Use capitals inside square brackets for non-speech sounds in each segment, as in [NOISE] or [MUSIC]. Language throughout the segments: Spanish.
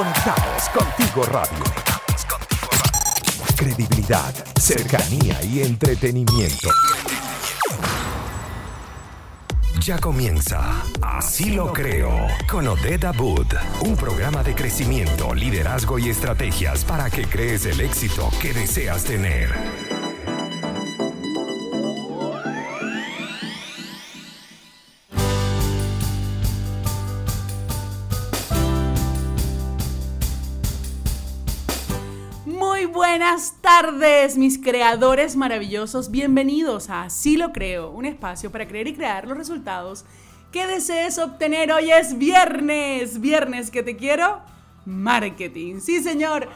Conectados contigo radio. Credibilidad, cercanía y entretenimiento. Ya comienza Así lo creo con Odette Abud, un programa de crecimiento, liderazgo y estrategias para que crees el éxito que deseas tener. Tardes, mis creadores maravillosos. Bienvenidos a Así lo creo, un espacio para creer y crear los resultados que desees obtener. Hoy es viernes, viernes que te quiero, marketing. Sí, señor.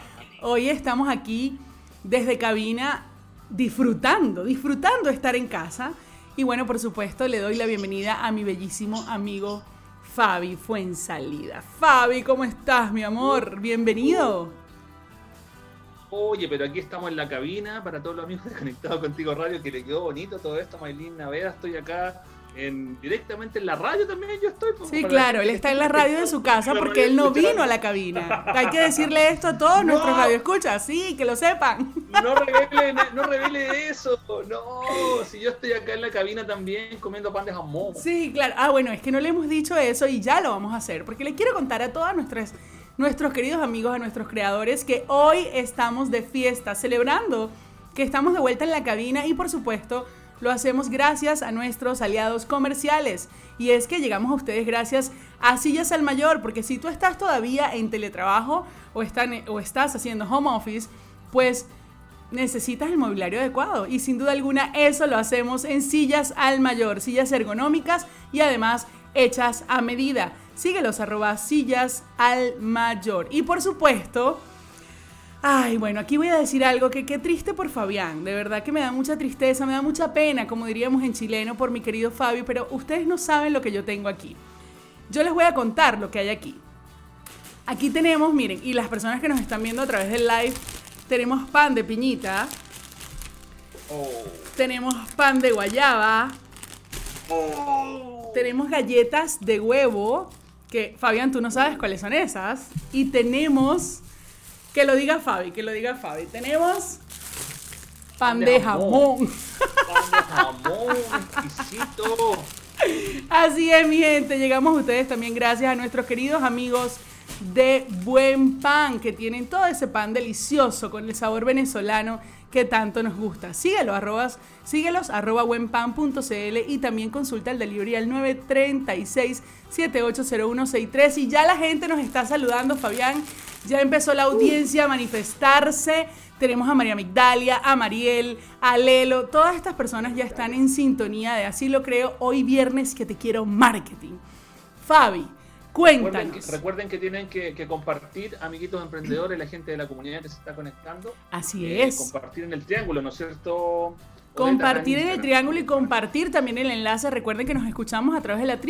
Hoy estamos aquí desde cabina disfrutando, disfrutando estar en casa. Y bueno, por supuesto, le doy la bienvenida a mi bellísimo amigo Fabi Fuensalida. Fabi, ¿cómo estás, mi amor? Bienvenido. Oye, pero aquí estamos en la cabina para todos los amigos de [LAUGHS] Conectados Contigo Radio, que le quedó bonito todo esto, Maylin Naveda, estoy acá en, directamente en la radio también yo estoy. Sí, claro, él está en la radio de su casa porque él no vino a la cabina. Hay que decirle esto a todos [LAUGHS] nuestros radioescuchas, sí, que lo sepan. No revele, no revele eso, no, si yo estoy acá en la cabina también comiendo pan de jamón. Sí, claro, ah, bueno, es que no le hemos dicho eso y ya lo vamos a hacer, porque le quiero contar a todas nuestras nuestros queridos amigos, a nuestros creadores, que hoy estamos de fiesta, celebrando que estamos de vuelta en la cabina y por supuesto lo hacemos gracias a nuestros aliados comerciales. Y es que llegamos a ustedes gracias a Sillas al Mayor, porque si tú estás todavía en teletrabajo o, o estás haciendo home office, pues necesitas el mobiliario adecuado. Y sin duda alguna eso lo hacemos en Sillas al Mayor, sillas ergonómicas y además hechas a medida. Síguelos arroba sillas al mayor. Y por supuesto, ay, bueno, aquí voy a decir algo que qué triste por Fabián. De verdad que me da mucha tristeza, me da mucha pena, como diríamos en chileno, por mi querido Fabio, pero ustedes no saben lo que yo tengo aquí. Yo les voy a contar lo que hay aquí. Aquí tenemos, miren, y las personas que nos están viendo a través del live, tenemos pan de piñita. Oh. Tenemos pan de guayaba. Oh. Tenemos galletas de huevo que Fabián, tú no sabes cuáles son esas. Y tenemos, que lo diga Fabi, que lo diga Fabi. Tenemos pan, de, jamón. Pan de jamón, exquisito. [LAUGHS] Así es, mi gente. Llegamos a ustedes también gracias a nuestros queridos amigos de Buen Pan, que tienen todo ese pan delicioso con el sabor venezolano que tanto nos gusta. Síguelo, arrobas, síguelos, arroba y también consulta el delivery al 936-780163. Y ya la gente nos está saludando, Fabián. Ya empezó la audiencia a manifestarse. Tenemos a María Migdalia, a Mariel, a Lelo. Todas estas personas ya están en sintonía de Así lo creo. Hoy viernes que te quiero marketing. Fabi, Cuéntanos. Recuerden que, tienen que, compartir, amiguitos emprendedores, la gente de la comunidad que se está conectando. Así eh, es. Compartir en el triángulo, ¿no es cierto? Compartir en el triángulo y compartir también el enlace. Recuerden que nos escuchamos a través de la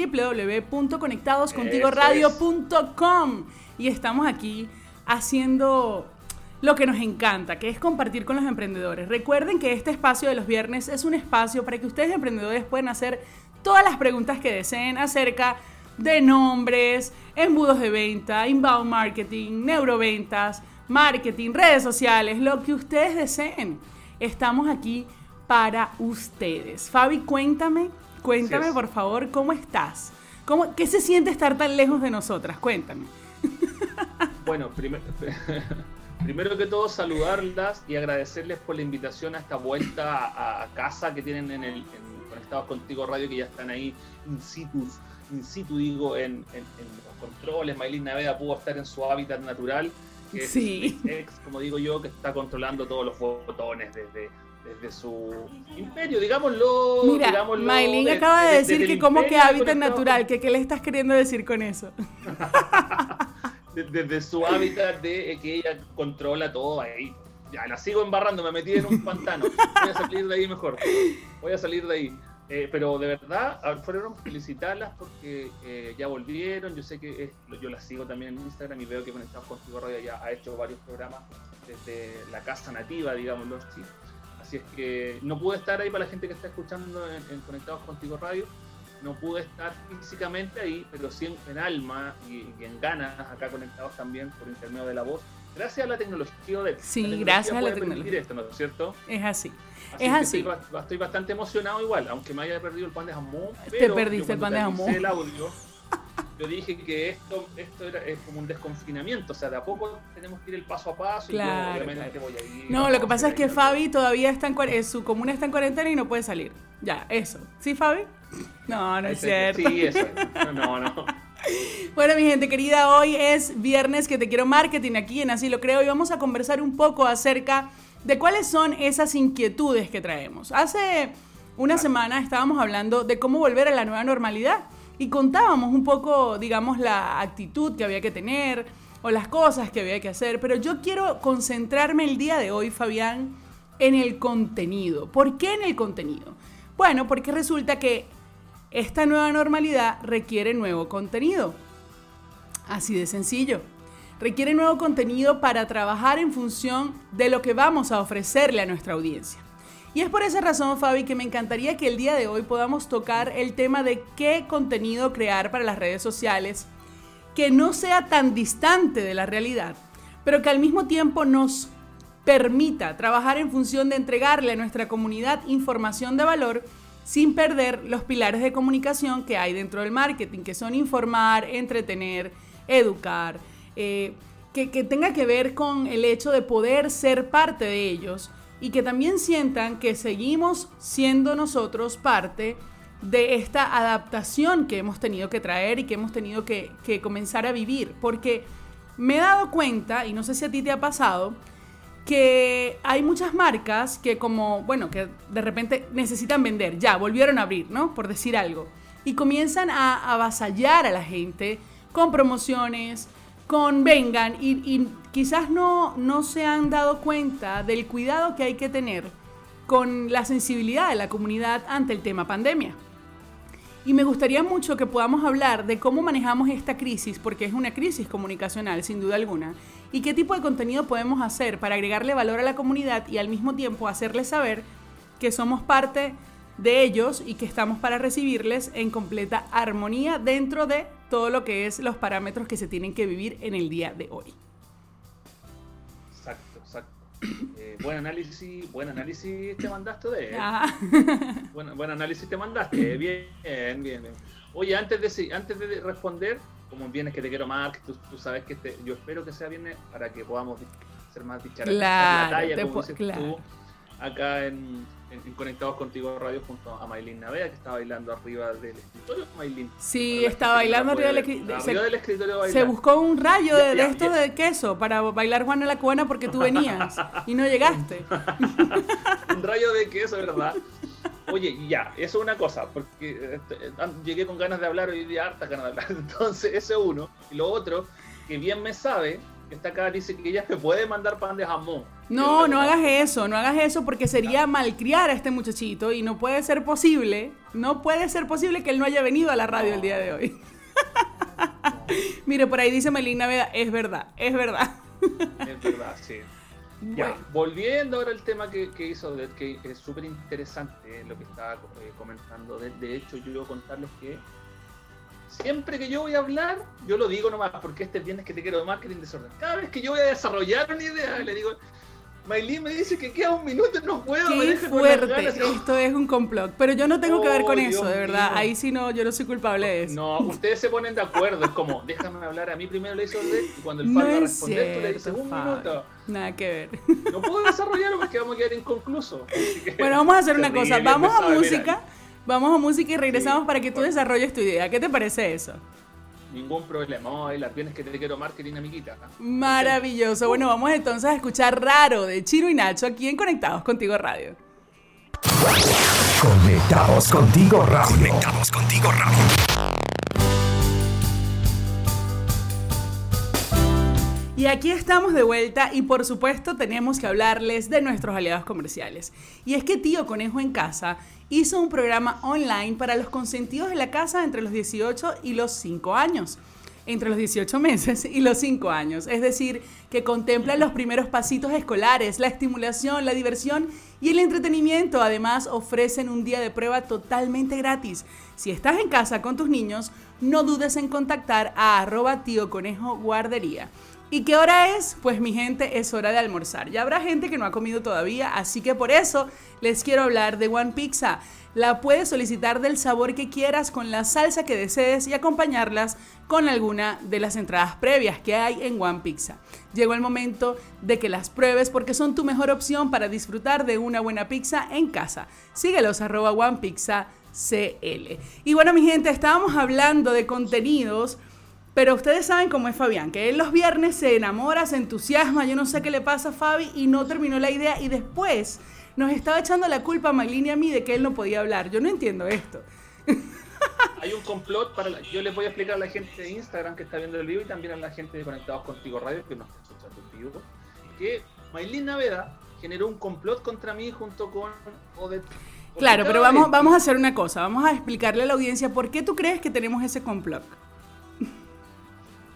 www.conectadoscontigoradio.com y estamos aquí haciendo lo que nos encanta, que es compartir con los emprendedores. Recuerden que este espacio de los viernes es un espacio para que ustedes emprendedores puedan hacer todas las preguntas que deseen acerca de nombres, embudos de venta, inbound marketing, neuroventas, marketing, redes sociales, lo que ustedes deseen. Estamos aquí para ustedes. Fabi, cuéntame, cuéntame por favor, ¿cómo estás? ¿Cómo, ¿Qué se siente estar tan lejos de nosotras? Cuéntame. Bueno, [LAUGHS] primero que todo saludarlas y agradecerles por la invitación a esta vuelta a, casa que tienen en el Conectados Contigo Radio, que ya están ahí in situ in situ, digo, en, los controles. Maylin Naveda pudo estar en su hábitat natural, que es como digo yo, que está controlando todos los botones desde, desde su imperio, digámoslo. Mira, Maylin acaba de, decir que como que hábitat natural, que qué le estás queriendo decir con eso. [LAUGHS] desde su hábitat de que ella controla todo ahí. Ya, la sigo embarrando, me metí en un pantano. Voy a salir de ahí mejor. Voy a salir de ahí. Eh, pero de verdad, fueron felicitarlas porque eh, ya volvieron. Yo sé que yo las sigo también en Instagram y veo que Conectados Contigo Radio ya ha hecho varios programas desde la casa nativa, digámoslo así. Así es que no pude estar ahí para la gente que está escuchando en, Conectados Contigo Radio. no pude estar físicamente ahí, pero sí en, alma y, en ganas, acá conectados también por intermedio de la voz. Gracias a la tecnología de Sí, gracias a la tecnología. Esto, ¿no es cierto? Es así. es así. Estoy, bastante emocionado igual, aunque me haya perdido el pan de jamón. Te perdiste el pan de jamón. El audio, [LAUGHS] yo dije que esto, esto era, es como un desconfinamiento, o sea, de a poco tenemos que ir el paso a paso y yo obviamente voy a ir. No, lo que pasa es que Fabi todavía está en eh, su comuna está en cuarentena y no puede salir. Ya, eso. ¿Sí, Fabi? No, no es cierto. Sí, eso. No, no. Bueno, mi gente querida, hoy es viernes que te quiero marketing aquí en Así lo creo y vamos a conversar un poco acerca de cuáles son esas inquietudes que traemos. Hace una semana estábamos hablando de cómo volver a la nueva normalidad y contábamos un poco, digamos, la actitud que había que tener o las cosas que había que hacer, pero yo quiero concentrarme el día de hoy, Fabián, en el contenido. ¿Por qué en el contenido? Bueno, porque resulta que esta nueva normalidad requiere nuevo contenido. Así de sencillo. Requiere nuevo contenido para trabajar en función de lo que vamos a ofrecerle a nuestra audiencia. Y es por esa razón, Fabi, que me encantaría que el día de hoy podamos tocar el tema de qué contenido crear para las redes sociales que no sea tan distante de la realidad, pero que al mismo tiempo nos permita trabajar en función de entregarle a nuestra comunidad información de valor sin perder los pilares de comunicación que hay dentro del marketing, que son informar, entretener, educar, eh, que, que tenga que ver con el hecho de poder ser parte de ellos y que también sientan que seguimos siendo nosotros parte de esta adaptación que hemos tenido que traer y que hemos tenido que, comenzar a vivir. Porque me he dado cuenta, y no sé si a ti te ha pasado, que hay muchas marcas que como, bueno, que de repente necesitan vender, ya, volvieron a abrir, ¿no? Por decir algo. Y comienzan a avasallar a la gente con promociones, con vengan y, quizás no, no se han dado cuenta del cuidado que hay que tener con la sensibilidad de la comunidad ante el tema pandemia. Y me gustaría mucho que podamos hablar de cómo manejamos esta crisis, porque es una crisis comunicacional, sin duda alguna, y qué tipo de contenido podemos hacer para agregarle valor a la comunidad y al mismo tiempo hacerles saber que somos parte de ellos y que estamos para recibirles en completa armonía dentro de todo lo que es los parámetros que se tienen que vivir en el día de hoy. Exacto, exacto. Eh, buen análisis, buen análisis te mandaste de buen, buen, análisis te mandaste, bien, bien, bien. Oye, antes de, antes de responder, como vienes que te quiero más, que tú, sabes que yo espero que sea bien para que podamos ser más dicharados. Claro, la talla, como dices tú, acá en, Conectados Contigo Radio junto a Maylin Navea, que está bailando arriba del escritorio. Maylin. Sí, está bailando arriba del, escritorio. Se buscó un rayo de, esto de queso para bailar Juana la Cubana porque tú venías y no llegaste. [LAUGHS] un rayo de queso, ¿verdad? [LAUGHS] Oye, ya, eso es una cosa, porque este, llegué con ganas de hablar hoy día, harta ganas de hablar. [LAUGHS] Entonces, eso es uno. Y lo otro, que bien me sabe, esta acá dice que ella te puede mandar pan de jamón. No, no hagas eso, no hagas eso porque sería malcriar a este muchachito y no puede ser posible, no puede ser posible que él no haya venido a la radio el día de hoy. [LAUGHS] [LAUGHS] Mire, por ahí dice Melina Veda, es verdad, es verdad. es verdad, sí. Volviendo ahora al tema que, hizo, que es súper interesante lo que estaba eh, comentando. De, de, hecho, yo quiero contarles que siempre que yo voy a hablar, yo lo digo nomás, porque este viernes que te quiero de marketing desorden. Cada vez que yo voy a desarrollar una idea, le digo, Maylin me dice que queda un minuto y no puedo. Qué fuerte, esto es un complot. Pero yo no tengo que ver con eso, de verdad. Ahí sí no, yo no soy culpable de eso. No, ustedes se ponen de acuerdo. Es como, déjame hablar a mí primero, le dice y cuando el fan va a responder, tú le dices un minuto. Nada que ver. No puedo desarrollarlo porque vamos a quedar inconclusos. Bueno, vamos a hacer una [LAUGHS] cosa. Vamos a música. Vamos a música y regresamos para que tú desarrolles tu idea. ¿Qué te parece eso? Ningún problema. Vamos a ver las bienes que te quiero marketing, amiguita. Maravilloso. Bueno, vamos entonces a escuchar Raro de Chiro y Nacho aquí en Conectados Contigo Radio. Conectados Contigo Radio. Conectados Contigo Radio. Y aquí estamos de vuelta y por supuesto tenemos que hablarles de nuestros aliados comerciales. Y es que Tío Conejo en Casa hizo un programa online para los consentidos de la casa entre los 18 y los 5 años. Entre los 18 meses y los 5 años. Es decir, que contempla los primeros pasitos escolares, la estimulación, la diversión Y el entretenimiento además ofrecen un día de prueba totalmente gratis. Si estás en casa con tus niños, no dudes en contactar a arroba tío conejo guardería. ¿Y qué hora es? Pues mi gente, es hora de almorzar. Ya habrá gente que no ha comido todavía, así que por eso les quiero hablar de One Pizza. La puedes solicitar del sabor que quieras con la salsa que desees y acompañarlas con alguna de las entradas previas que hay en One Pizza. Llegó el momento de que las pruebes porque son tu mejor opción para disfrutar de una buena pizza en casa. Síguelos arroba One Pizza CL. Y bueno mi gente, estábamos hablando de contenidos pero ustedes saben cómo es Fabián, que él los viernes se enamora, se entusiasma, yo no sé qué le pasa a Fabi y no terminó la idea y después nos estaba echando la culpa a Maylin y a mí de que él no podía hablar. Yo no entiendo esto. [LAUGHS] Hay un complot para yo les voy a explicar a la gente de Instagram que está viendo el vivo y también a la gente de Conectados Contigo Radio que nos está escuchando en vivo, que Maylin Naveda generó un complot contra mí junto con Odette. Claro, pero vamos, vamos a hacer una cosa, vamos a explicarle a la audiencia por qué tú crees que tenemos ese complot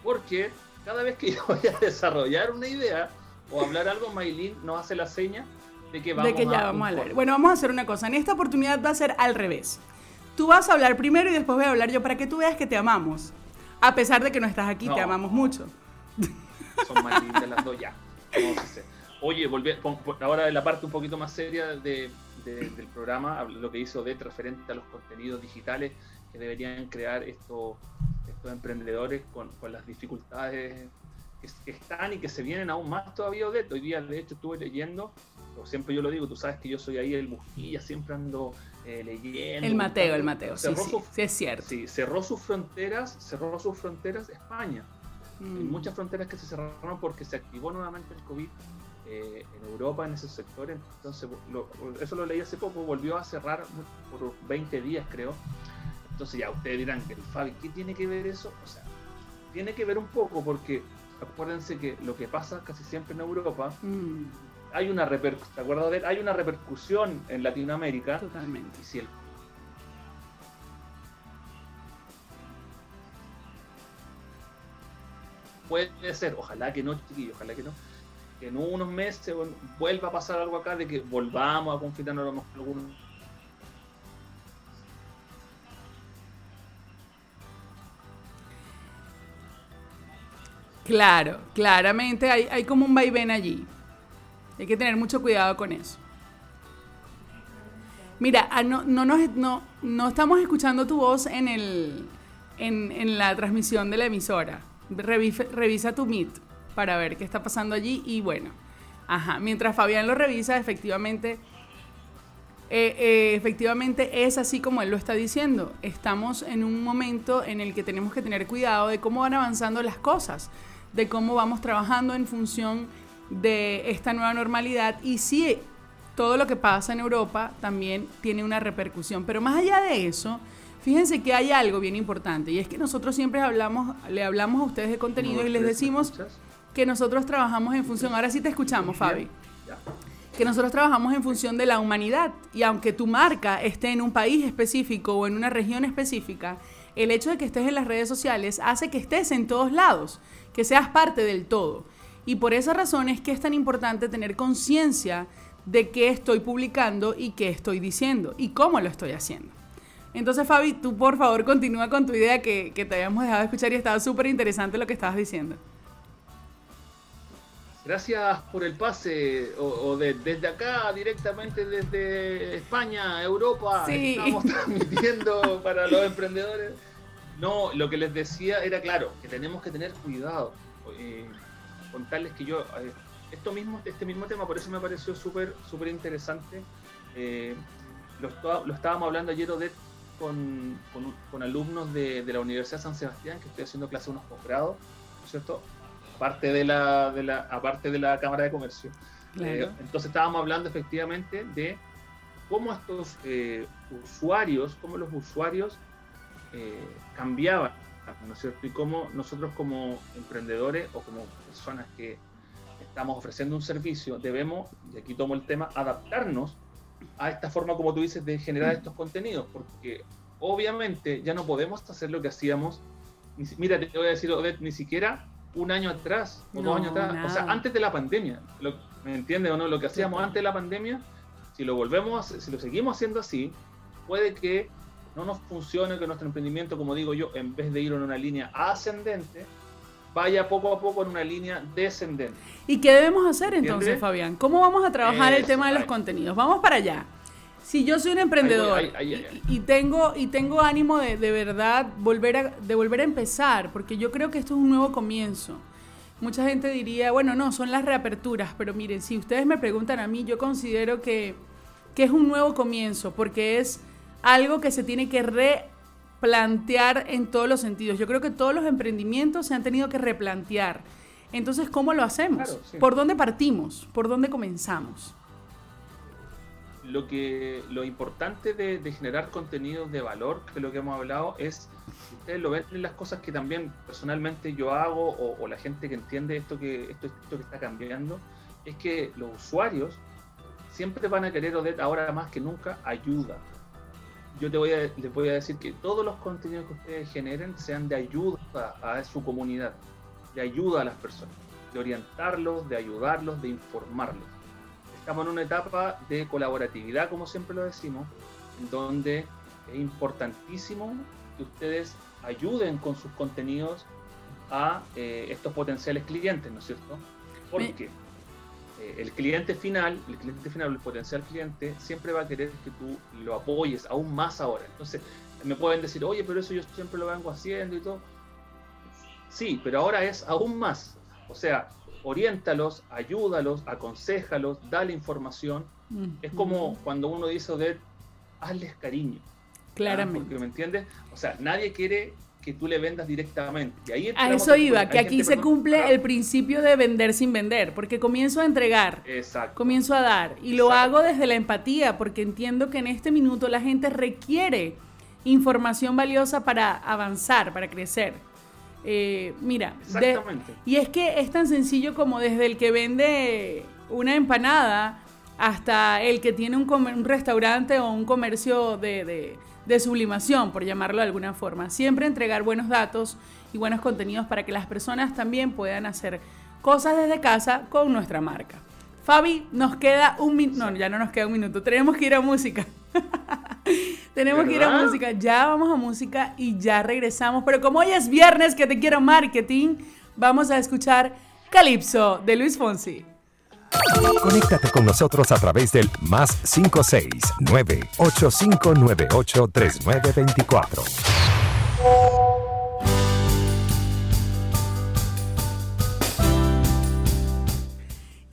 porque cada vez que yo [LAUGHS] voy a desarrollar una idea o hablar algo, Maylin nos hace la seña de que vamos de que ya vamos a hablar. Bueno, vamos a hacer una cosa. En esta oportunidad va a ser al revés. Tú vas a hablar primero y después voy a hablar yo para que tú veas que te amamos. A pesar de que no estás aquí, te amamos mucho. [LAUGHS] Son Maylin de las dos ya. Oye, volví, ahora de la parte un poquito más seria de, del programa, lo que hizo DET referente a los contenidos digitales que deberían crear estos estos emprendedores con, con las dificultades que, están y que se vienen aún más todavía de Hoy día, de hecho, estuve leyendo, o siempre yo lo digo, tú sabes que yo soy ahí el busquilla, siempre ando eh, leyendo. El Mateo, el Mateo, sí, sí, es cierto. Sí, cerró sus fronteras, cerró sus fronteras España. Hay mm. muchas fronteras que se cerraron porque se activó nuevamente el COVID eh, en Europa, en esos sectores. Entonces, eso lo leí hace poco, volvió a cerrar por 20 días, creo. Entonces ya ustedes dirán, el Fabi, ¿qué tiene que ver eso? O sea, tiene que ver un poco porque acuérdense que lo que pasa casi siempre en Europa, mm. hay una repercusión, de Hay una repercusión en Latinoamérica. Totalmente. Y si el puede ser, ojalá que no, chiquillos, ojalá que no, que en unos meses vuelva a pasar algo acá de que volvamos a confinarnos a lo mejor algunos Claro, claramente hay, hay como un vaivén allí. Hay que tener mucho cuidado con eso. Mira, ah, no, no, no, estamos escuchando tu voz en, el, en, la transmisión de la emisora. Revisa, tu Meet para ver qué está pasando allí y bueno, ajá, mientras Fabián lo revisa, efectivamente, eh, eh, efectivamente es así como él lo está diciendo. Estamos en un momento en el que tenemos que tener cuidado de cómo van avanzando las cosas de cómo vamos trabajando en función de esta nueva normalidad. Y si todo lo que pasa en Europa también tiene una repercusión. Pero más allá de eso, fíjense que hay algo bien importante y es que nosotros siempre hablamos, le hablamos a ustedes de contenido y les decimos que nosotros trabajamos en función, ahora sí te escuchamos, Fabi, que nosotros trabajamos en función de la humanidad y aunque tu marca esté en un país específico o en una región específica, el hecho de que estés en las redes sociales hace que estés en todos lados que seas parte del todo. Y por esa razón es que es tan importante tener conciencia de qué estoy publicando y qué estoy diciendo y cómo lo estoy haciendo. Entonces, Fabi, tú por favor continúa con tu idea que, te habíamos dejado de escuchar y estaba súper interesante lo que estabas diciendo. Gracias por el pase, o, desde acá, directamente desde España, Europa, estamos transmitiendo para los emprendedores no, lo que les decía era claro, que tenemos que tener cuidado. Eh, contarles que yo, eh, esto mismo, este mismo tema, por eso me pareció súper súper interesante. Eh, lo, estábamos hablando ayer Odette, con, con, alumnos de, la Universidad de San Sebastián, que estoy haciendo clase unos posgrados, ¿cierto? Aparte de la, de la, aparte de la Cámara de Comercio. entonces estábamos hablando efectivamente de cómo estos usuarios, cómo los usuarios eh, cambiaba, ¿no es cierto? Y cómo nosotros como emprendedores o como personas que estamos ofreciendo un servicio debemos, y aquí tomo el tema, adaptarnos a esta forma, como tú dices, de generar estos contenidos, porque obviamente ya no podemos hacer lo que hacíamos. Mira, te voy a decir, Odette, ni siquiera un año atrás o dos años atrás, o sea, antes de la pandemia, ¿me entiendes o no? Lo que hacíamos antes de la pandemia Si lo volvemos, si lo seguimos haciendo así, puede que no nos funcione, que nuestro emprendimiento, como digo yo, en vez de ir en una línea ascendente, vaya poco a poco en una línea descendente. ¿Y qué debemos hacer entonces, Fabián? ¿Cómo vamos a trabajar el tema de los contenidos? Vamos para allá. Si yo soy un emprendedor y, tengo, y tengo ánimo de, de verdad volver a, de volver a empezar, porque yo creo que esto es un nuevo comienzo. Mucha gente diría, bueno, no, son las reaperturas, pero miren, si ustedes me preguntan a mí, yo considero que, que es un nuevo comienzo, porque es algo que se tiene que replantear en todos los sentidos. Yo creo que todos los emprendimientos se han tenido que replantear. Entonces, ¿cómo lo hacemos? ¿Por dónde partimos? ¿Por dónde comenzamos? Lo que lo importante de, generar contenidos de valor, que lo que hemos hablado, es, ustedes lo ven en las cosas que también personalmente yo hago o, la gente que entiende esto que, esto, esto que está cambiando, es que los usuarios siempre van a querer ahora más que nunca ayuda. Yo te voy a, les voy a decir que todos los contenidos que ustedes generen sean de ayuda a su comunidad, de ayuda a las personas, de orientarlos, de ayudarlos, de informarlos estamos en una etapa de colaboratividad, como siempre lo decimos, en donde es importantísimo que ustedes ayuden con sus contenidos a eh, estos potenciales clientes, ¿no es cierto? Porque eh, el cliente final, el cliente final, el potencial cliente, siempre va a querer que tú lo apoyes aún más ahora. Entonces, me pueden decir, oye, pero eso yo siempre lo vengo haciendo y todo. Sí, pero ahora es aún más. O sea, oriéntalos, ayúdalos, aconsejalos, dale información. Es como cuando uno dice de hazles cariño. Claramente. ¿Me entiendes? O sea, nadie quiere que tú le vendas directamente. ahí a eso iba, que aquí se cumple el principio de vender sin vender, porque comienzo a entregar, comienzo a dar, y lo hago desde la empatía, porque entiendo que en este minuto la gente requiere información valiosa para avanzar, para crecer. Eh, mira, y es que es tan sencillo como desde el que vende una empanada hasta el que tiene un, un restaurante o un comercio de, de, sublimación, por llamarlo de alguna forma. Siempre entregar buenos datos y buenos contenidos para que las personas también puedan hacer cosas desde casa con nuestra marca. Fabi, nos queda un minuto. No, ya no nos queda un minuto. Tenemos que ir a música. [LAUGHS] Tenemos que ir a música. Ya vamos a música y ya regresamos. Pero como hoy es viernes que te quiero marketing, vamos a escuchar Calypso de Luis Fonsi. Conéctate con nosotros a través del más 569 8598 3924.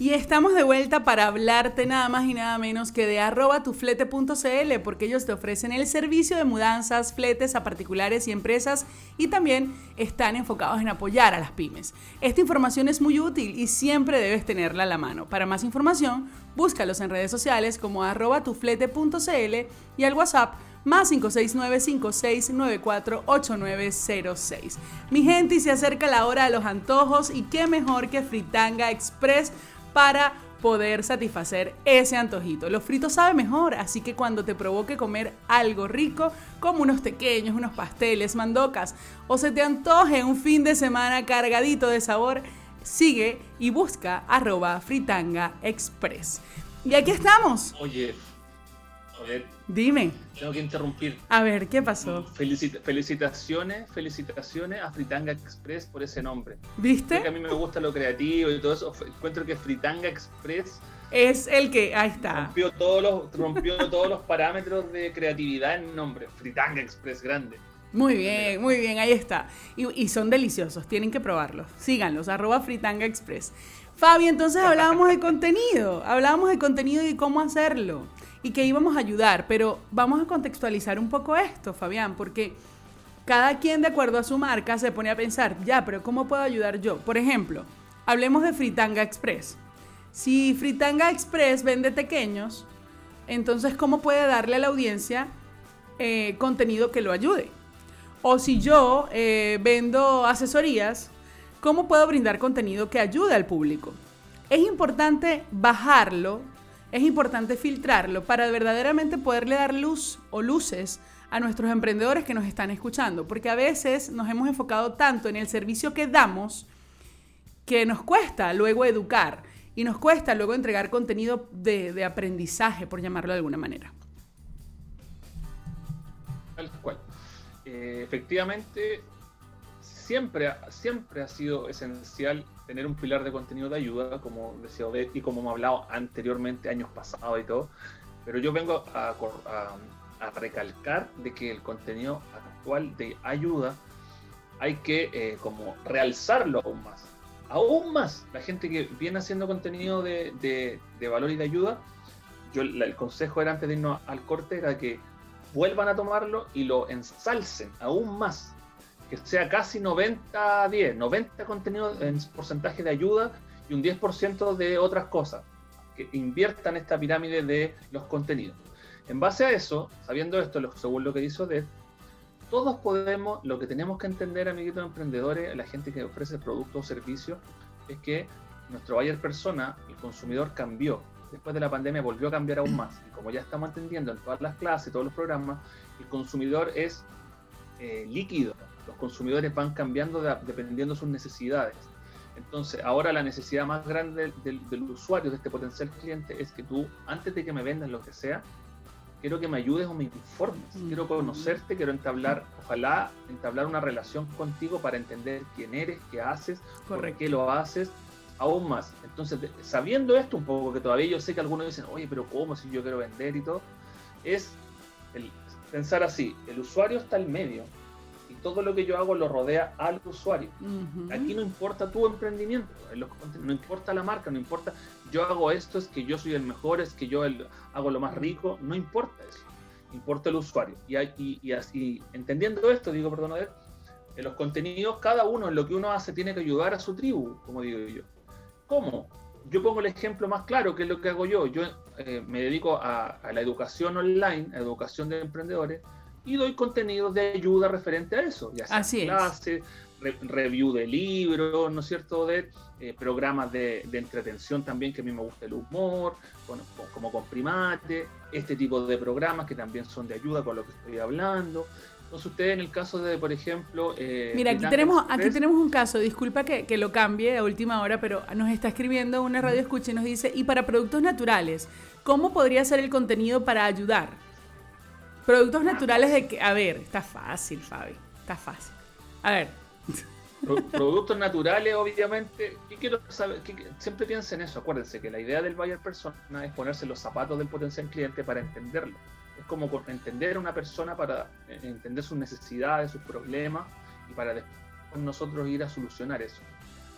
Y estamos de vuelta para hablarte nada más y nada menos que de arroba tuflete.cl porque ellos te ofrecen el servicio de mudanzas, fletes a particulares y empresas y también están enfocados en apoyar a las pymes. Esta información es muy útil y siempre debes tenerla a la mano. Para más información, búscalos en redes sociales como arroba tuflete.cl y al WhatsApp más 569-5694-8906. Mi gente, y se acerca la hora de los antojos y qué mejor que Fritanga Express para poder satisfacer ese antojito. Los fritos sabe mejor, así que cuando te provoque comer algo rico, como unos pequeños, unos pasteles, mandocas, o se te antoje un fin de semana cargadito de sabor, sigue y busca arroba fritanga express. Y aquí estamos. Oye, Dime. Tengo que interrumpir. A ver, ¿qué pasó? felicitaciones, felicitaciones a Fritanga Express por ese nombre. ¿Viste? a mí me gusta lo creativo y todo eso. Encuentro que Fritanga Express es el que, ahí está. Rompió todos los, rompió [LAUGHS] todos los parámetros de creatividad en nombre. Fritanga Express, grande. Muy bien, muy bien, ahí está. Y, y, son deliciosos, tienen que probarlos. Síganlos, arroba Fritanga Express. Fabi, entonces [LAUGHS] hablábamos de contenido, hablábamos de contenido y cómo hacerlo y que íbamos a ayudar, pero vamos a contextualizar un poco esto, Fabián, porque cada quien de acuerdo a su marca se pone a pensar, ya, pero ¿cómo puedo ayudar yo? Por ejemplo, hablemos de Fritanga Express. Si Fritanga Express vende pequeños, entonces ¿cómo puede darle a la audiencia eh, contenido que lo ayude? O si yo eh, vendo asesorías, ¿cómo puedo brindar contenido que ayude al público? Es importante bajarlo es importante filtrarlo para verdaderamente poderle dar luz o luces a nuestros emprendedores que nos están escuchando, porque a veces nos hemos enfocado tanto en el servicio que damos que nos cuesta luego educar. y nos cuesta luego entregar contenido de, aprendizaje, por llamarlo de alguna manera. Tal cual. Eh, efectivamente, siempre, siempre ha sido esencial tener un pilar de contenido de ayuda, como decía Odette y como hemos hablado anteriormente, años pasados y todo. Pero yo vengo a, recalcar de que el contenido actual de ayuda hay que eh, como realzarlo aún más aún más la gente que viene haciendo contenido de, valor y de ayuda, yo el consejo era antes de irnos al corte era que vuelvan a tomarlo y lo ensalcen aún más. Que sea casi 90-10, 90 contenidos en porcentaje de ayuda y un 10% de otras cosas. Que inviertan esta pirámide de los contenidos. En base a eso, sabiendo esto, según lo que dice Odette, todos podemos, lo que tenemos que entender, amiguitos emprendedores, la gente que ofrece productos o servicios, es que nuestro buyer persona, el consumidor cambió. Después de la pandemia volvió a cambiar aún más. Y como ya estamos entendiendo en todas las clases, todos los programas, el consumidor es eh, líquido. Los consumidores van cambiando dependiendo de sus necesidades. Entonces, ahora la necesidad más grande del, del, usuario, de este potencial cliente, es que tú, antes de que me vendas lo que sea, quiero que me ayudes o me informes, quiero conocerte, quiero entablar, ojalá entablar una relación contigo para entender quién eres, qué haces, por qué lo haces, aún más. Entonces, sabiendo esto un poco, que todavía yo sé que algunos dicen, oye, pero ¿cómo si yo quiero vender y todo? Es el pensar así, el usuario está al medio, todo lo que yo hago lo rodea al usuario. Aquí no importa tu emprendimiento, no importa la marca, no importa yo hago esto, es que yo soy el mejor, es que yo hago lo más rico, no importa eso, importa el usuario. Y, así, entendiendo esto, digo, perdón, a ver, en los contenidos, cada uno en lo que uno hace tiene que ayudar a su tribu, como digo yo. ¿Cómo? Yo pongo el ejemplo más claro, que es lo que hago yo. Yo eh, me dedico a, a la educación online, a educación de emprendedores, y doy contenidos de ayuda referente a eso, ya sea Así clases, review de libros, ¿no es cierto? De eh, programas de, entretención también, que a mí me gusta el humor, como con primate, este tipo de programas que también son de ayuda con lo que estoy hablando. Entonces ustedes en el caso de, por ejemplo... Eh, Mira, aquí tenemos, aquí tenemos un caso, disculpa que, que, lo cambie a última hora, pero nos está escribiendo una radio escucha y nos dice, y para productos naturales, ¿cómo podría ser el contenido para ayudar? Productos naturales de que. A ver, está fácil, Fabi. Está fácil. A ver. productos naturales, obviamente. ¿Qué quiero saber? siempre piensen eso. Acuérdense que la idea del buyer persona es ponerse los zapatos del potencial cliente para entenderlo. Es como entender a una persona para eh, entender sus necesidades, sus problemas y para después nosotros ir a solucionar eso.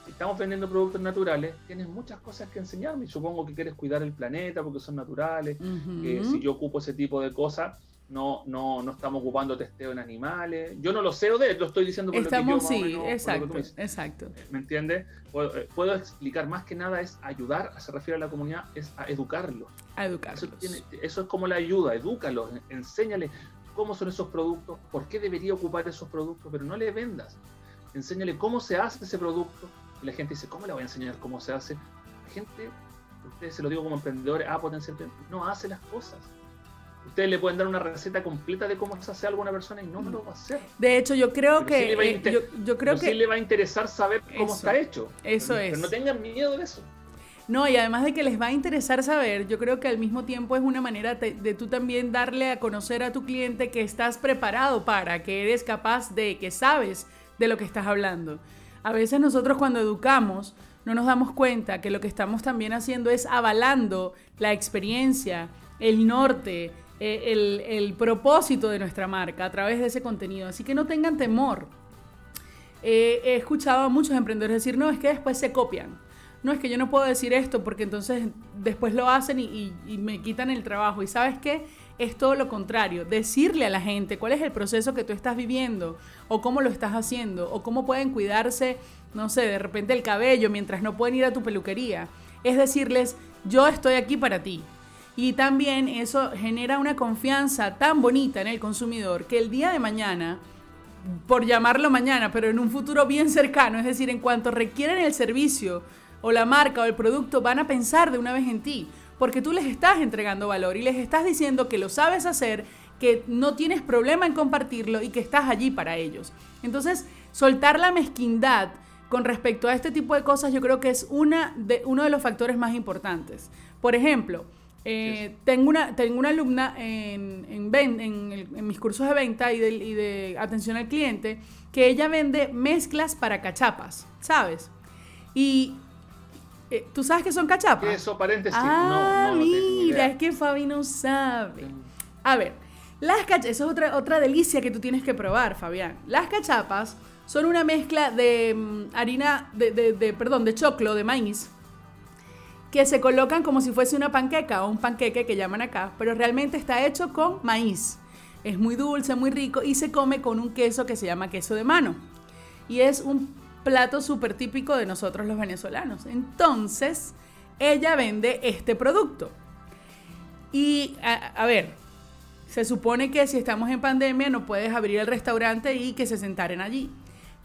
Si estamos vendiendo productos naturales, tienes muchas cosas que enseñarme. Supongo que quieres cuidar el planeta porque son naturales. que si yo ocupo ese tipo de cosas, no, no, no estamos ocupando testeo en animales. Yo no lo sé, de lo estoy diciendo por Estamos, lo que yo sí, exacto, exacto. ¿Me entiendes? Eh, puedo, explicar más que nada es ayudar, se refiere a la comunidad, es a educarlos. A educarlos. Eso, es como la ayuda, edúcalos, enséñales cómo son esos productos, por qué debería ocupar esos productos, pero no le vendas. Enséñale cómo se hace ese producto. Y la gente dice, ¿cómo le voy a enseñar cómo se hace? La gente, ustedes se lo digo como emprendedores, ah, potencialmente, no hace las cosas ustedes le pueden dar una receta completa de cómo se hace algo a una persona y no lo va a hacer. De hecho, yo creo que. Eh, yo, creo que. Sí le va a interesar saber cómo está hecho. Eso es. Pero no tengan miedo de eso. No, y además de que les va a interesar saber, yo creo que al mismo tiempo es una manera de, de, tú también darle a conocer a tu cliente que estás preparado para, que eres capaz de, que sabes de lo que estás hablando. A veces nosotros cuando educamos no nos damos cuenta que lo que estamos también haciendo es avalando la experiencia, el norte, eh, el, propósito de nuestra marca a través de ese contenido. Así que no tengan temor. Eh, he escuchado a muchos emprendedores decir, no, es que después se copian. No, es que yo no puedo decir esto porque entonces después lo hacen y, me quitan el trabajo. Y sabes qué? Es todo lo contrario. Decirle a la gente cuál es el proceso que tú estás viviendo o cómo lo estás haciendo o cómo pueden cuidarse, no sé, de repente el cabello mientras no pueden ir a tu peluquería. Es decirles, yo estoy aquí para ti. Y también eso genera una confianza tan bonita en el consumidor que el día de mañana, por llamarlo mañana, pero en un futuro bien cercano, es decir, en cuanto requieren el servicio o la marca o el producto, van a pensar de una vez en ti, porque tú les estás entregando valor y les estás diciendo que lo sabes hacer, que no tienes problema en compartirlo y que estás allí para ellos. Entonces, soltar la mezquindad con respecto a este tipo de cosas, yo creo que es una de, uno de los factores más importantes. Por ejemplo, eh, tengo, una, tengo una alumna en, en, mis cursos de venta y de, y de, atención al cliente que ella vende mezclas para cachapas, ¿sabes? Y eh, tú sabes que son cachapas. Eso, paréntesis. Ah, mira, es que Fabi no sabe. A ver, las cachapas, eso es otra, otra delicia que tú tienes que probar, Fabián. Las cachapas son una mezcla de mm, harina, de, de, perdón, de choclo, de maíz, que se colocan como si fuese una panqueca o un panqueque que llaman acá, pero realmente está hecho con maíz. Es muy dulce, muy rico y se come con un queso que se llama queso de mano. Y es un plato súper típico de nosotros los venezolanos. Entonces, ella vende este producto. Y, a, ver, se supone que si estamos en pandemia no puedes abrir el restaurante y que se sentaren allí.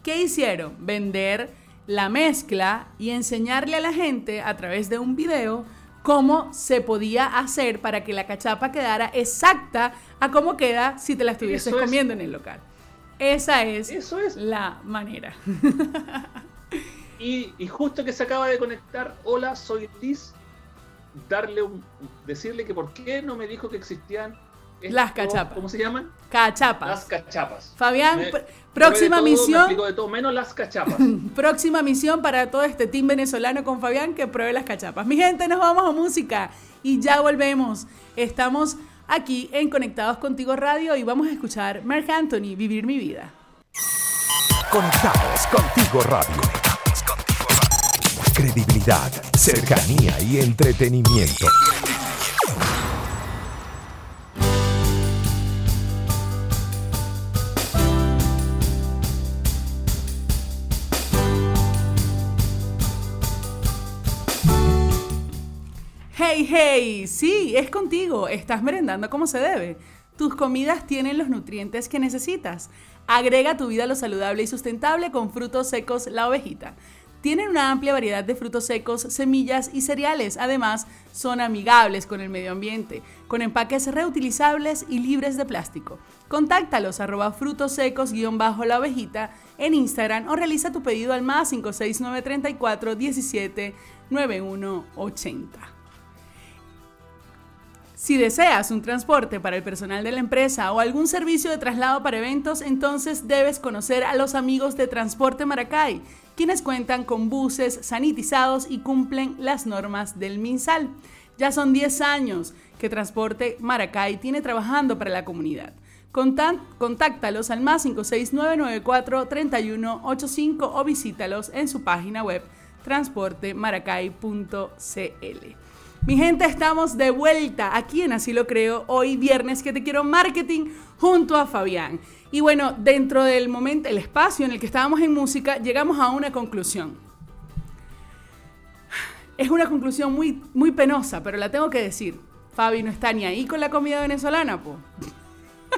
¿Qué hicieron? Vender la mezcla y enseñarle a la gente a través de un video cómo se podía hacer para que la cachapa quedara exacta a cómo queda si te la estuvieses comiendo en el local. Esa es, Eso es. la manera. y, justo que se acaba de conectar, hola, soy Liz, darle un, decirle que por qué no me dijo que existían las cachapas. ¿Cómo se llaman? Cachapas. Las cachapas. Fabián, próxima misión. de todo, menos las cachapas. [LAUGHS] próxima misión para todo este team venezolano con Fabián que pruebe las cachapas. Mi gente, nos vamos a música y ya volvemos. Estamos aquí en Conectados Contigo Radio y vamos a escuchar Mark Anthony, Vivir mi vida. Conectados Contigo Radio. Credibilidad, cercanía y entretenimiento. Hey, hey, sí, es contigo. Estás merendando como se debe. Tus comidas tienen los nutrientes que necesitas. Agrega tu vida lo saludable y sustentable con frutos secos La Ovejita. Tienen una amplia variedad de frutos secos, semillas y cereales. Además, son amigables con el medio ambiente, con empaques reutilizables y libres de plástico. Contáctalos arroba frutos secos-la ovejita en Instagram o realiza tu pedido al más 56934 17 9180. Si deseas un transporte para el personal de la empresa o algún servicio de traslado para eventos, entonces debes conocer a los amigos de Transporte Maracay, quienes cuentan con buses sanitizados y cumplen las normas del MinSal. Ya son 10 años que Transporte Maracay tiene trabajando para la comunidad. Contáctalos al más 56994 3185 o visítalos en su página web transportemaracay.cl. Mi gente, estamos de vuelta aquí en Así lo creo, hoy viernes que te quiero marketing junto a Fabián. Y bueno, dentro del momento, el espacio en el que estábamos en música, llegamos a una conclusión. Es una conclusión muy, muy penosa, pero la tengo que decir. Fabi no está ni ahí con la comida venezolana, po.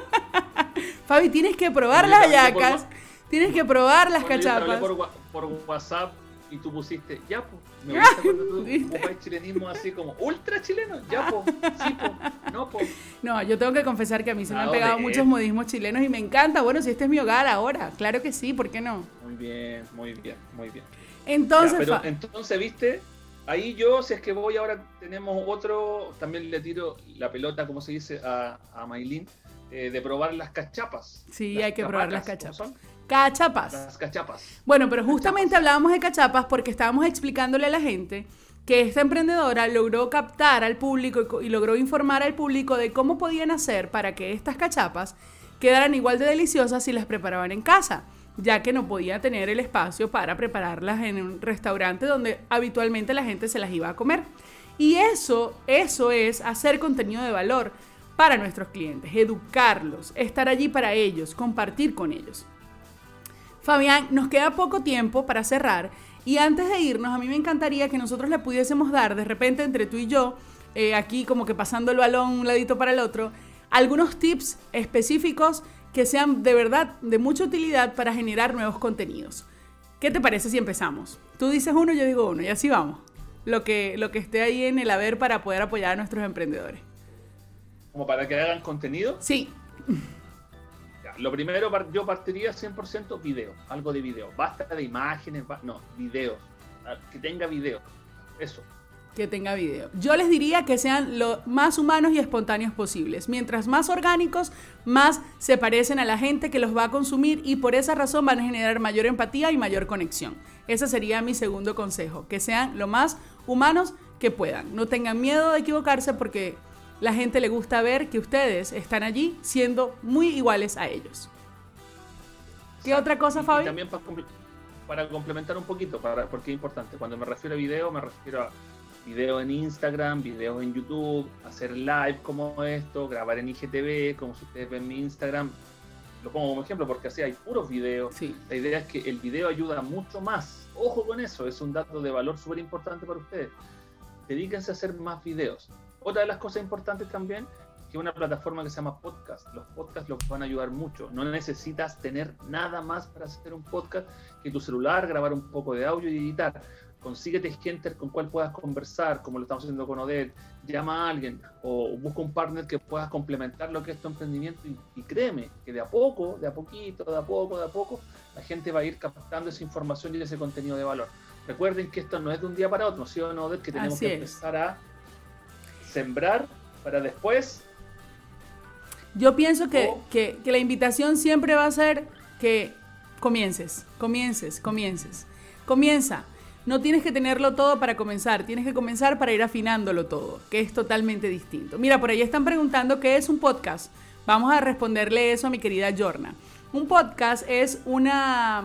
[LAUGHS] Fabi, tienes que probar las hallacas, tienes que probar las cachapas. Por, por WhatsApp y tú pusiste, ya, pues, me gusta cuando tú ocupas chilenismo así como ultra chileno, ya, po, sí, po, no, po. No, yo tengo que confesar que a mí se me han pegado muchos modismos chilenos y me encanta. Bueno, si este es mi hogar ahora, claro que sí, ¿por qué no? Muy bien, muy bien, muy bien. Entonces, pero, entonces, viste, ahí yo, si es que voy ahora, tenemos otro, también le tiro la pelota, como se dice, a, a Maylin, eh, de probar las cachapas. Sí, hay que probar las cachapas. Cachapas. Las cachapas. Bueno, pero justamente hablábamos de cachapas porque estábamos explicándole a la gente que esta emprendedora logró captar al público y, logró informar al público de cómo podían hacer para que estas cachapas quedaran igual de deliciosas si las preparaban en casa, ya que no podía tener el espacio para prepararlas en un restaurante donde habitualmente la gente se las iba a comer. Y eso, eso es hacer contenido de valor para nuestros clientes, educarlos, estar allí para ellos, compartir con ellos. Fabián, nos queda poco tiempo para cerrar y antes de irnos, a mí me encantaría que nosotros le pudiésemos dar de repente entre tú y yo, eh, aquí como que pasando el balón un ladito para el otro, algunos tips específicos que sean de verdad de mucha utilidad para generar nuevos contenidos. ¿Qué te parece si empezamos? Tú dices uno, yo digo uno y así vamos. Lo que, lo que esté ahí en el haber para poder apoyar a nuestros emprendedores. ¿Como para que hagan contenido? Sí. Lo primero, yo partiría 100% video, algo de video. Basta de imágenes, no, videos. Ah, que tenga video. Eso. Que tenga video. Yo les diría que sean lo más humanos y espontáneos posibles. Mientras más orgánicos, más se parecen a la gente que los va a consumir y por esa razón van a generar mayor empatía y mayor conexión. Ese sería mi segundo consejo, que sean lo más humanos que puedan. No tengan miedo de equivocarse porque la gente le gusta ver que ustedes están allí siendo muy iguales a ellos. ¿Qué otra cosa, Fabi? también para, complementar un poquito, para, porque es importante, cuando me refiero a video, me refiero a video en Instagram, videos en YouTube, hacer live como esto, grabar en IGTV, como si ustedes ven mi Instagram. Lo pongo como ejemplo porque así hay puros videos. La idea es que el video ayuda mucho más. Ojo con eso, es un dato de valor súper importante para ustedes. Dedíquense a hacer más videos. Otra de las cosas importantes también que una plataforma que se llama podcast. Los podcasts los van a ayudar mucho. No necesitas tener nada más para hacer un podcast que tu celular, grabar un poco de audio y editar consíguete gente con cual puedas conversar, como lo estamos haciendo con Odette, llama a alguien o busca un partner que puedas complementar lo que es tu emprendimiento y, créeme que de a poco, de a poquito, de a poco, de a poco, la gente va a ir captando esa información y ese contenido de valor. Recuerden que esto no es de un día para otro, ¿sí o no, Odette? Que tenemos que empezar a sembrar para después. Yo pienso que, que la invitación siempre va a ser que comiences, comiences, comiences. Comienza no tienes que tenerlo todo para comenzar, tienes que comenzar para ir afinándolo todo, que es totalmente distinto. Mira, por ahí están preguntando qué es un podcast. Vamos a responderle eso a mi querida Jorna. Un podcast es una,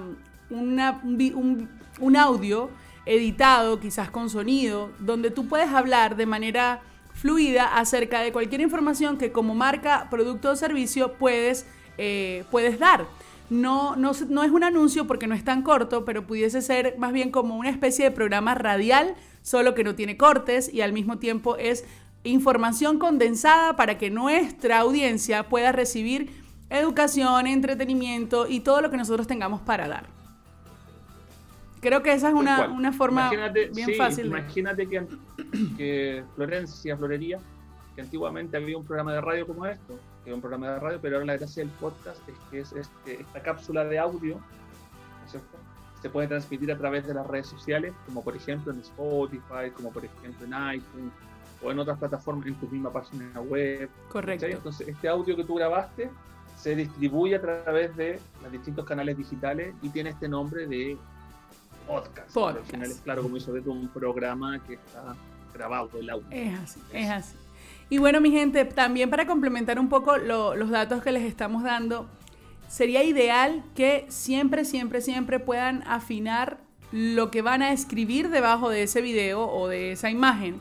un, un audio editado, quizás con sonido, donde tú puedes hablar de manera fluida acerca de cualquier información que como marca, producto o servicio puedes, eh, puedes dar no, no, no es un anuncio porque no es tan corto, pero pudiese ser más bien como una especie de programa radial, solo que no tiene cortes y al mismo tiempo es información condensada para que nuestra audiencia pueda recibir educación, entretenimiento y todo lo que nosotros tengamos para dar. Creo que esa es una, forma bien fácil. Imagínate que, que Florencia, Florería, que antiguamente había un programa de radio como esto, que es un programa de radio, pero ahora la gracia del podcast es que es este, esta cápsula de audio, ¿no es cierto? Se puede transmitir a través de las redes sociales, como por ejemplo en Spotify, como por ejemplo en iTunes, o en otras plataformas, en tu misma página web. Correcto. Entonces, este audio que tú grabaste se distribuye a través de los distintos canales digitales y tiene este nombre de podcast. podcast. Al final es claro, como hizo de un programa que está grabado el audio. Es así, es así. Y bueno, mi gente, también para complementar un poco los datos que les estamos dando, sería ideal que siempre, siempre, siempre puedan afinar lo que van a escribir debajo de ese video o de esa imagen,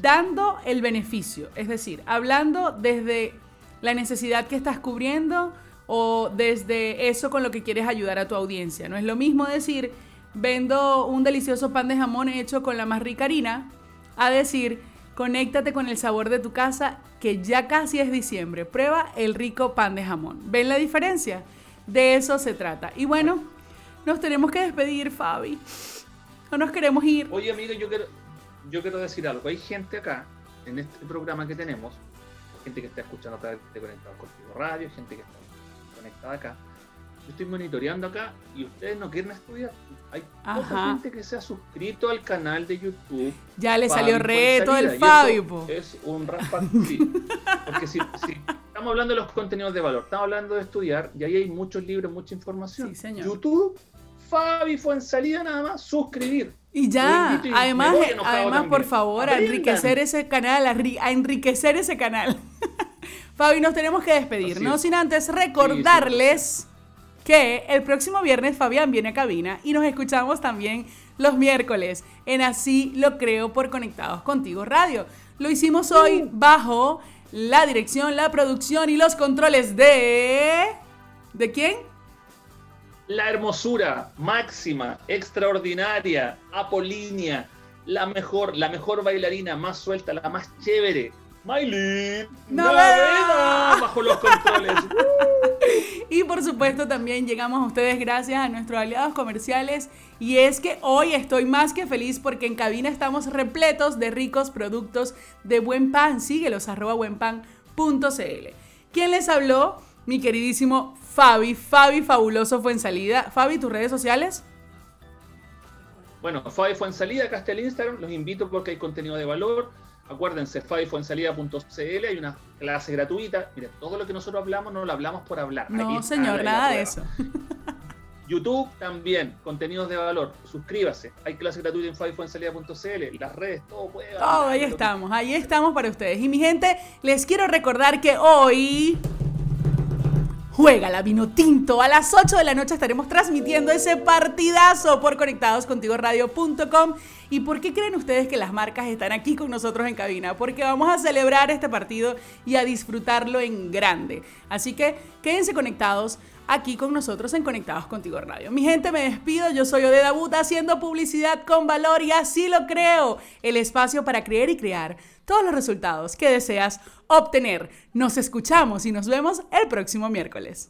dando el beneficio, es decir, hablando desde la necesidad que estás cubriendo o desde eso con lo que quieres ayudar a tu audiencia. No es lo mismo decir, vendo un delicioso pan de jamón hecho con la más rica harina, a decir, Conéctate con el sabor de tu casa, que ya casi es diciembre. Prueba el rico pan de jamón. ¿Ven la diferencia? De eso se trata. Y bueno, nos tenemos que despedir, Fabi. No nos queremos ir. Oye, amigo, yo quiero, yo quiero decir algo. Hay gente acá, en este programa que tenemos, gente que está escuchando a través de Conectados Contigo Radio, gente que está conectada acá, yo estoy monitoreando acá y ustedes no quieren estudiar. Hay mucha gente que se ha suscrito al canal de YouTube. Ya le salió reto el Fabio. Es un raspa. Porque si, estamos hablando de los contenidos de valor, estamos hablando de estudiar y ahí hay muchos libros, mucha información. Sí, señor. YouTube, Fabi fue en salida nada más, suscribir. Y ya, además, además por favor, a enriquecer ese canal, a enriquecer ese canal. Fabi, nos tenemos que despedir, no sin antes recordarles que el próximo viernes Fabián viene a cabina y nos escuchamos también los miércoles en Así lo creo por Conectados Contigo Radio. Lo hicimos hoy uh. bajo la dirección, la producción y los controles de... ¿De quién? La hermosura máxima, extraordinaria, apolínea, la mejor, la mejor bailarina, más suelta, la más chévere, Miley Naveda bajo los controles. [LAUGHS] y por supuesto también llegamos a ustedes gracias a nuestros aliados comerciales y es que hoy estoy más que feliz porque en cabina estamos repletos de ricos productos de buen pan. Síguelos arroba buenpan.cl. ¿Quién les habló? mi queridísimo Fabi, Fabi Fabuloso fue en salida. Fabi, tus redes sociales. Bueno, Fabi fue en salida, acá está el Instagram, los invito porque hay contenido de valor. Acuérdense, fabifuensalida.cl, hay una clase gratuita. Mira, todo lo que nosotros hablamos no lo hablamos por hablar. No, señor, nada de eso. [LAUGHS] YouTube también, contenidos de valor. Suscríbase. Hay clase gratuita en fabifuensalida.cl, las redes, todo puede. Todo, ahí estamos, ahí estamos para ustedes. Y mi gente, les quiero recordar que hoy juega la vino tinto. A las 8 de la noche estaremos transmitiendo ese partidazo por conectadoscontigoradio.com. ¿Y por qué creen ustedes que las marcas están aquí con nosotros en cabina? Porque vamos a celebrar este partido y a disfrutarlo en grande. Así que quédense conectados aquí con nosotros en Conectados Contigo Radio. Mi gente, me despido. Yo soy Odeda Buta haciendo publicidad con valor y así lo creo. El espacio para creer y crear todos los resultados que deseas obtener. Nos escuchamos y nos vemos el próximo miércoles.